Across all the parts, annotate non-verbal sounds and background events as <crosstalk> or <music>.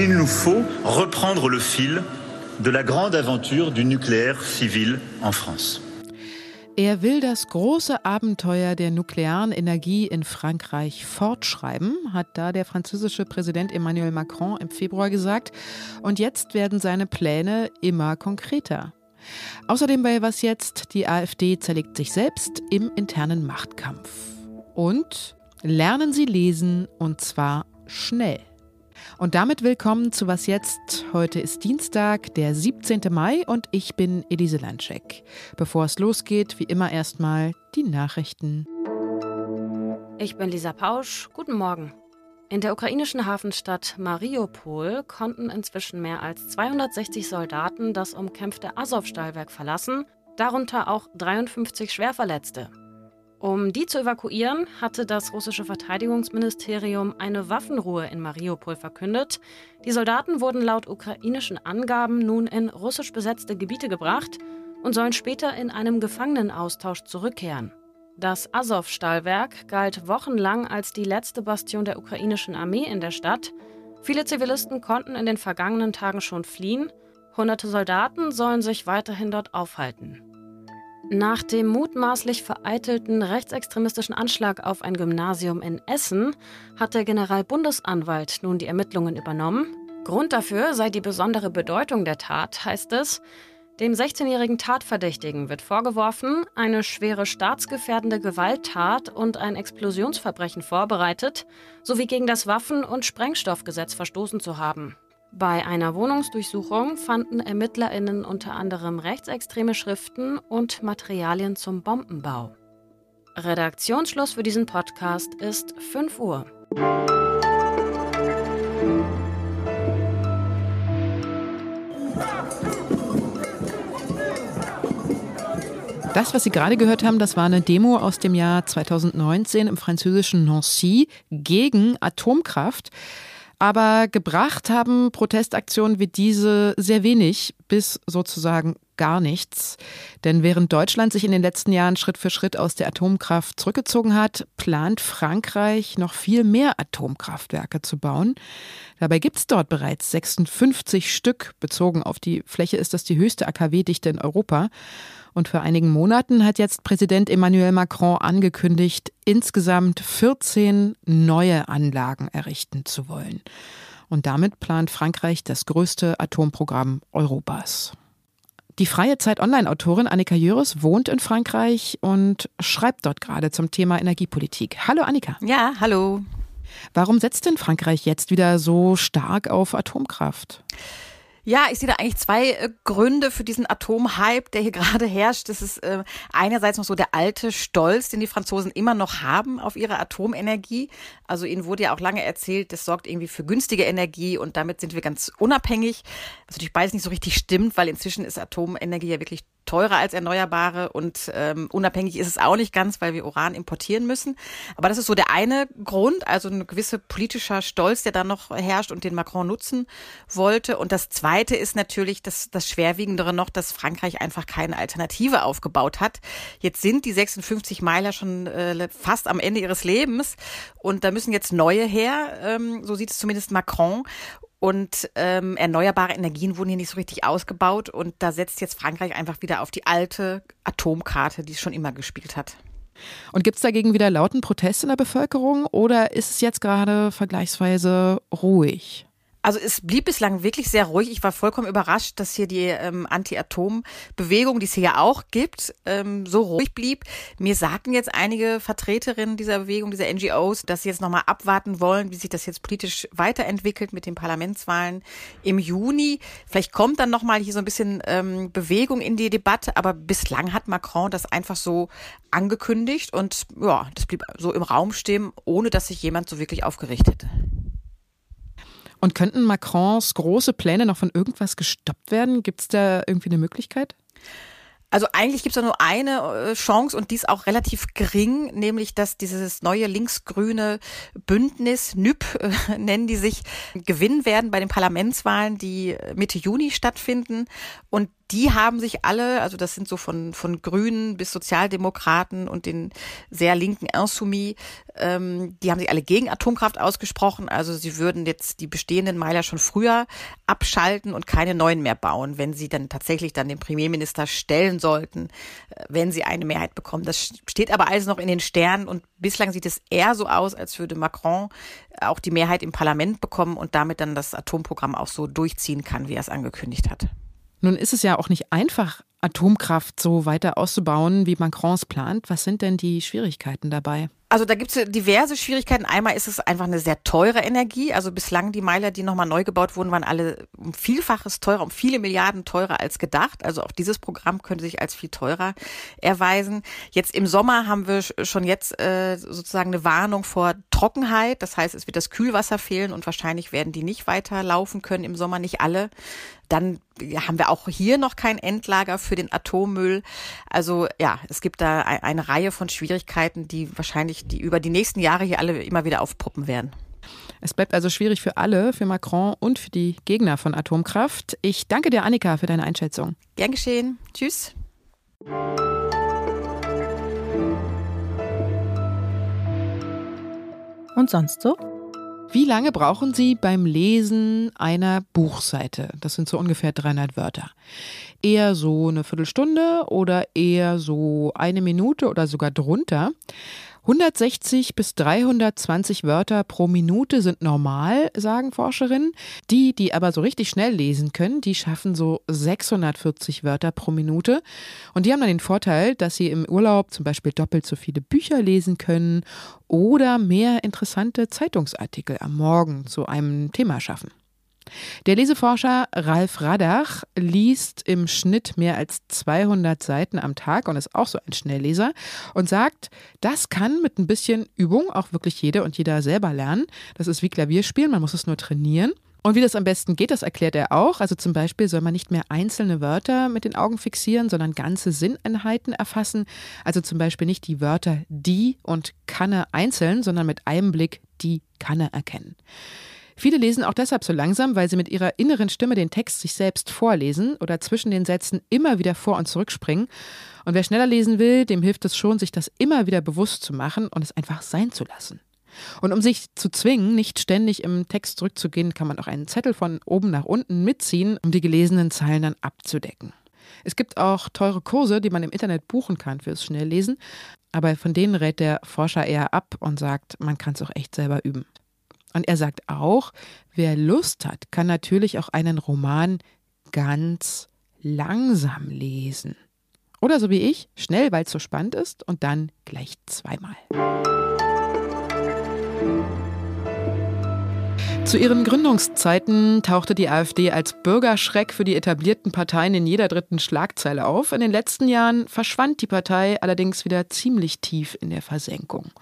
Il nous faut reprendre le fil de la grande aventure du nucléaire civil en France. Er will das große Abenteuer der nuklearen Energie in Frankreich fortschreiben, hat da der französische Präsident Emmanuel Macron im Februar gesagt. Und jetzt werden seine Pläne immer konkreter. Außerdem bei Was jetzt? Die AfD zerlegt sich selbst im internen Machtkampf. Und lernen Sie lesen und zwar schnell. Und damit willkommen zu Was jetzt? Heute ist Dienstag, der 17. Mai und ich bin Elise Landscheck. Bevor es losgeht, wie immer erstmal die Nachrichten. Ich bin Lisa Pausch. Guten Morgen. In der ukrainischen Hafenstadt Mariupol konnten inzwischen mehr als 260 Soldaten das umkämpfte Azov-Stahlwerk verlassen, darunter auch 53 Schwerverletzte. Um die zu evakuieren, hatte das russische Verteidigungsministerium eine Waffenruhe in Mariupol verkündet. Die Soldaten wurden laut ukrainischen Angaben nun in russisch besetzte Gebiete gebracht und sollen später in einem Gefangenenaustausch zurückkehren. Das Azov-Stahlwerk galt wochenlang als die letzte Bastion der ukrainischen Armee in der Stadt. Viele Zivilisten konnten in den vergangenen Tagen schon fliehen. Hunderte Soldaten sollen sich weiterhin dort aufhalten. Nach dem mutmaßlich vereitelten rechtsextremistischen Anschlag auf ein Gymnasium in Essen hat der Generalbundesanwalt nun die Ermittlungen übernommen. Grund dafür sei die besondere Bedeutung der Tat, heißt es. Dem 16-jährigen Tatverdächtigen wird vorgeworfen, eine schwere staatsgefährdende Gewalttat und ein Explosionsverbrechen vorbereitet sowie gegen das Waffen- und Sprengstoffgesetz verstoßen zu haben. Bei einer Wohnungsdurchsuchung fanden ErmittlerInnen unter anderem rechtsextreme Schriften und Materialien zum Bombenbau. Redaktionsschluss für diesen Podcast ist 5 Uhr. Das, was Sie gerade gehört haben, das war eine Demo aus dem Jahr 2019 im französischen Nancy gegen Atomkraft. Aber gebracht haben Protestaktionen wie diese sehr wenig bis sozusagen gar nichts. Denn während Deutschland sich in den letzten Jahren Schritt für Schritt aus der Atomkraft zurückgezogen hat, plant Frankreich noch viel mehr Atomkraftwerke zu bauen. Dabei gibt es dort bereits 56 Stück. Bezogen auf die Fläche ist das die höchste AKW-Dichte in Europa. Und vor einigen Monaten hat jetzt Präsident Emmanuel Macron angekündigt, insgesamt 14 neue Anlagen errichten zu wollen. Und damit plant Frankreich das größte Atomprogramm Europas. Die freie Zeit Online-Autorin Annika Jöris wohnt in Frankreich und schreibt dort gerade zum Thema Energiepolitik. Hallo Annika. Ja, hallo. Warum setzt denn Frankreich jetzt wieder so stark auf Atomkraft? Ja, ich sehe da eigentlich zwei äh, Gründe für diesen Atomhype, der hier <laughs> gerade herrscht. Das ist äh, einerseits noch so der alte Stolz, den die Franzosen immer noch haben auf ihre Atomenergie. Also ihnen wurde ja auch lange erzählt, das sorgt irgendwie für günstige Energie und damit sind wir ganz unabhängig. Was natürlich beides nicht so richtig stimmt, weil inzwischen ist Atomenergie ja wirklich teurer als Erneuerbare und ähm, unabhängig ist es auch nicht ganz, weil wir Uran importieren müssen. Aber das ist so der eine Grund, also ein gewisser politischer Stolz, der da noch herrscht und den Macron nutzen wollte. Und das zweite ist natürlich das, das Schwerwiegendere noch, dass Frankreich einfach keine Alternative aufgebaut hat. Jetzt sind die 56 Meiler schon äh, fast am Ende ihres Lebens und da müssen jetzt neue her, ähm, so sieht es zumindest Macron. Und ähm, erneuerbare Energien wurden hier nicht so richtig ausgebaut. Und da setzt jetzt Frankreich einfach wieder auf die alte Atomkarte, die es schon immer gespielt hat. Und gibt es dagegen wieder lauten Protest in der Bevölkerung oder ist es jetzt gerade vergleichsweise ruhig? Also es blieb bislang wirklich sehr ruhig. Ich war vollkommen überrascht, dass hier die ähm, Anti-Atom-Bewegung, die es hier ja auch gibt, ähm, so ruhig blieb. Mir sagten jetzt einige Vertreterinnen dieser Bewegung, dieser NGOs, dass sie jetzt nochmal abwarten wollen, wie sich das jetzt politisch weiterentwickelt mit den Parlamentswahlen im Juni. Vielleicht kommt dann nochmal hier so ein bisschen ähm, Bewegung in die Debatte, aber bislang hat Macron das einfach so angekündigt und ja, das blieb so im Raum stehen, ohne dass sich jemand so wirklich aufgerichtet hätte. Und könnten Macrons große Pläne noch von irgendwas gestoppt werden? Gibt es da irgendwie eine Möglichkeit? Also eigentlich gibt es nur eine äh, Chance und die ist auch relativ gering, nämlich dass dieses neue linksgrüne Bündnis, NÜP <laughs> äh, nennen die sich, gewinnen werden bei den Parlamentswahlen, die Mitte Juni stattfinden. Und die haben sich alle, also das sind so von, von Grünen bis Sozialdemokraten und den sehr linken Insoumis, ähm, die haben sich alle gegen Atomkraft ausgesprochen. Also sie würden jetzt die bestehenden Meiler schon früher abschalten und keine neuen mehr bauen, wenn sie dann tatsächlich dann den Premierminister stellen sollten, äh, wenn sie eine Mehrheit bekommen. Das steht aber alles noch in den Sternen und bislang sieht es eher so aus, als würde Macron auch die Mehrheit im Parlament bekommen und damit dann das Atomprogramm auch so durchziehen kann, wie er es angekündigt hat. Nun ist es ja auch nicht einfach, Atomkraft so weiter auszubauen, wie Macrons plant. Was sind denn die Schwierigkeiten dabei? Also da gibt es diverse Schwierigkeiten. Einmal ist es einfach eine sehr teure Energie. Also bislang die Meiler, die nochmal neu gebaut wurden, waren alle um Vielfaches teurer, um viele Milliarden teurer als gedacht. Also auch dieses Programm könnte sich als viel teurer erweisen. Jetzt im Sommer haben wir schon jetzt äh, sozusagen eine Warnung vor Trockenheit. Das heißt, es wird das Kühlwasser fehlen und wahrscheinlich werden die nicht weiter laufen können im Sommer, nicht alle. Dann haben wir auch hier noch kein Endlager für den Atommüll. Also ja, es gibt da eine Reihe von Schwierigkeiten, die wahrscheinlich die über die nächsten Jahre hier alle immer wieder aufpoppen werden. Es bleibt also schwierig für alle, für Macron und für die Gegner von Atomkraft. Ich danke dir, Annika, für deine Einschätzung. Gern geschehen. Tschüss. Und sonst so? Wie lange brauchen Sie beim Lesen einer Buchseite? Das sind so ungefähr 300 Wörter. Eher so eine Viertelstunde oder eher so eine Minute oder sogar drunter. 160 bis 320 Wörter pro Minute sind normal, sagen Forscherinnen. Die, die aber so richtig schnell lesen können, die schaffen so 640 Wörter pro Minute. Und die haben dann den Vorteil, dass sie im Urlaub zum Beispiel doppelt so viele Bücher lesen können oder mehr interessante Zeitungsartikel am Morgen zu einem Thema schaffen. Der Leseforscher Ralf Radach liest im Schnitt mehr als 200 Seiten am Tag und ist auch so ein Schnellleser und sagt, das kann mit ein bisschen Übung auch wirklich jede und jeder selber lernen. Das ist wie Klavierspielen, man muss es nur trainieren. Und wie das am besten geht, das erklärt er auch. Also zum Beispiel soll man nicht mehr einzelne Wörter mit den Augen fixieren, sondern ganze Sinneinheiten erfassen. Also zum Beispiel nicht die Wörter die und Kanne einzeln, sondern mit einem Blick die Kanne erkennen. Viele lesen auch deshalb so langsam, weil sie mit ihrer inneren Stimme den Text sich selbst vorlesen oder zwischen den Sätzen immer wieder vor und zurückspringen. Und wer schneller lesen will, dem hilft es schon, sich das immer wieder bewusst zu machen und es einfach sein zu lassen. Und um sich zu zwingen, nicht ständig im Text zurückzugehen, kann man auch einen Zettel von oben nach unten mitziehen, um die gelesenen Zeilen dann abzudecken. Es gibt auch teure Kurse, die man im Internet buchen kann fürs Schnelllesen, aber von denen rät der Forscher eher ab und sagt, man kann es auch echt selber üben. Und er sagt auch, wer Lust hat, kann natürlich auch einen Roman ganz langsam lesen. Oder so wie ich, schnell, weil es so spannend ist und dann gleich zweimal. Zu ihren Gründungszeiten tauchte die AfD als Bürgerschreck für die etablierten Parteien in jeder dritten Schlagzeile auf. In den letzten Jahren verschwand die Partei allerdings wieder ziemlich tief in der Versenkung.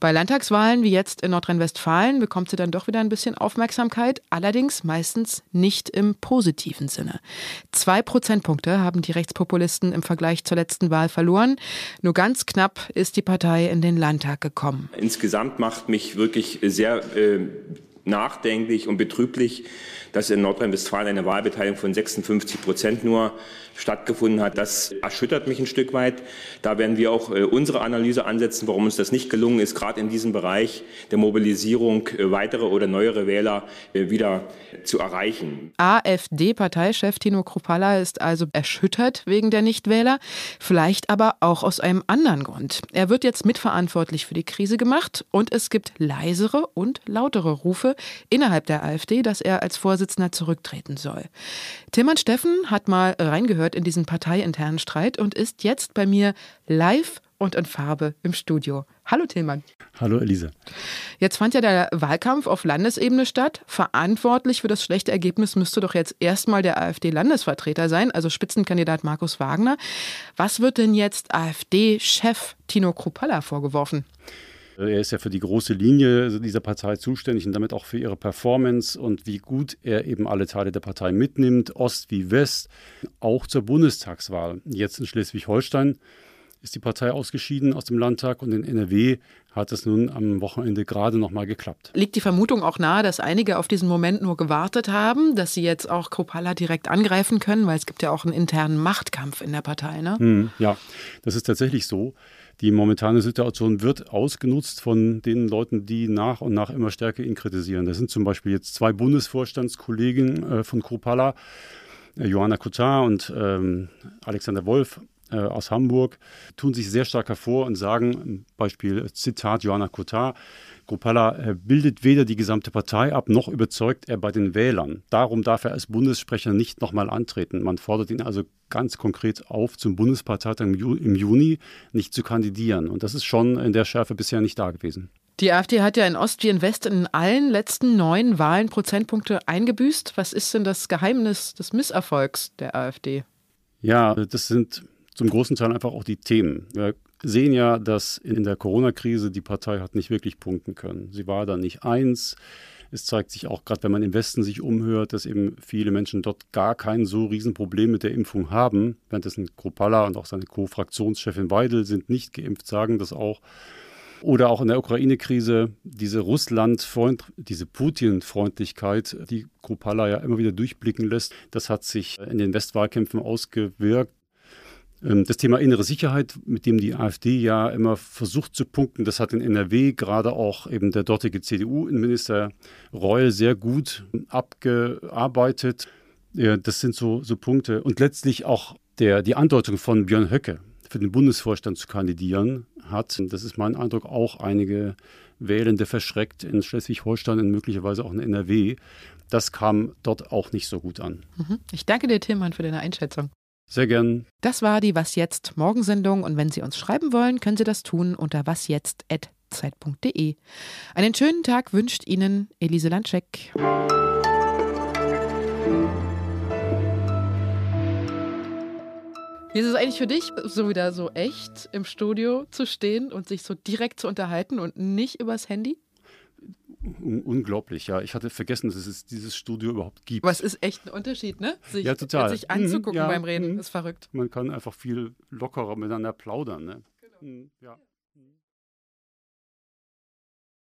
Bei Landtagswahlen wie jetzt in Nordrhein-Westfalen bekommt sie dann doch wieder ein bisschen Aufmerksamkeit, allerdings meistens nicht im positiven Sinne. Zwei Prozentpunkte haben die Rechtspopulisten im Vergleich zur letzten Wahl verloren. Nur ganz knapp ist die Partei in den Landtag gekommen. Insgesamt macht mich wirklich sehr äh nachdenklich und betrüblich, dass in Nordrhein-Westfalen eine Wahlbeteiligung von 56 Prozent nur stattgefunden hat. Das erschüttert mich ein Stück weit. Da werden wir auch äh, unsere Analyse ansetzen, warum uns das nicht gelungen ist, gerade in diesem Bereich der Mobilisierung äh, weitere oder neuere Wähler äh, wieder zu erreichen. AfD-Parteichef Tino Kruppalla ist also erschüttert wegen der Nichtwähler, vielleicht aber auch aus einem anderen Grund. Er wird jetzt mitverantwortlich für die Krise gemacht und es gibt leisere und lautere Rufe innerhalb der AfD, dass er als Vorsitzender zurücktreten soll. Tillmann Steffen hat mal reingehört in diesen parteiinternen Streit und ist jetzt bei mir live und in Farbe im Studio. Hallo Tillmann. Hallo Elise. Jetzt fand ja der Wahlkampf auf Landesebene statt. Verantwortlich für das schlechte Ergebnis müsste doch jetzt erstmal der AfD-Landesvertreter sein, also Spitzenkandidat Markus Wagner. Was wird denn jetzt AfD-Chef Tino Kruppalla vorgeworfen? Er ist ja für die große Linie dieser Partei zuständig und damit auch für ihre Performance und wie gut er eben alle Teile der Partei mitnimmt, Ost wie West, auch zur Bundestagswahl, jetzt in Schleswig-Holstein. ist die Partei ausgeschieden aus dem Landtag und in NRW hat es nun am Wochenende gerade noch mal geklappt. Liegt die Vermutung auch nahe, dass einige auf diesen Moment nur gewartet haben, dass sie jetzt auch Kropala direkt angreifen können, weil es gibt ja auch einen internen Machtkampf in der Partei, ne? Hm, ja, das ist tatsächlich so. Die momentane Situation wird ausgenutzt von den Leuten, die nach und nach immer stärker ihn kritisieren. Das sind zum Beispiel jetzt zwei Bundesvorstandskollegen äh, von Kropala, äh, Johanna Kutar und ähm, Alexander Wolf äh, aus Hamburg tun sich sehr stark hervor und sagen, Beispiel Zitat Johanna Kotar, Kropala äh, bildet weder die gesamte Partei ab, noch überzeugt er bei den Wählern. Darum darf er als Bundessprecher nicht nochmal antreten. Man fordert ihn also ganz konkret auf, zum Bundesparteitag im Juni nicht zu kandidieren. Und das ist schon in der Schärfe bisher nicht da gewesen. Die AfD hat ja in Ost wie in West in allen letzten neun Wahlen Prozentpunkte eingebüßt. Was ist denn das Geheimnis des Misserfolgs der AfD? Ja, das sind zum großen Teil einfach auch die Themen. Wir sehen ja, dass in der Corona-Krise die Partei hat nicht wirklich punkten können. Sie war da nicht eins. Es zeigt sich auch gerade, wenn man im Westen sich umhört, dass eben viele Menschen dort gar kein so Riesenproblem mit der Impfung haben. Währenddessen Kropala und auch seine Co-Fraktionschefin Weidel sind nicht geimpft, sagen das auch. Oder auch in der Ukraine-Krise diese Russland-Freund, diese Putin-Freundlichkeit, die Kropala ja immer wieder durchblicken lässt, das hat sich in den Westwahlkämpfen ausgewirkt. Ähm, das Thema innere Sicherheit, mit dem die AfD ja immer versucht zu punkten, das hat in NRW gerade auch eben der dortige CDU-Innenminister Reul sehr gut abgearbeitet. Das sind so, so Punkte. Und letztlich auch der, die Andeutung von Björn Höcke für den Bundesvorstand zu kandidieren hat. Das ist mein Eindruck auch einige Wählende verschreckt in Schleswig-Holstein und möglicherweise auch in NRW. Das kam dort auch nicht so gut an. Mhm. Ich danke dir, Tillmann, für deine Einschätzung. Sehr gern. Das war die Was jetzt Morgensendung und wenn Sie uns schreiben wollen, können Sie das tun unter wasjetzt@zeit.de. Einen schönen Tag wünscht Ihnen Elise Landscheck. Wie ist es eigentlich für dich, so wieder so echt im Studio zu stehen und sich so direkt zu unterhalten und nicht übers Handy? Unglaublich, ja. Ich hatte vergessen, dass es dieses Studio überhaupt gibt. Aber es ist echt ein Unterschied, ne? Sich, ja, total. sich anzugucken mhm, ja, beim Reden, mhm. ist verrückt. Man kann einfach viel lockerer miteinander plaudern, ne? Genau. Mhm, ja.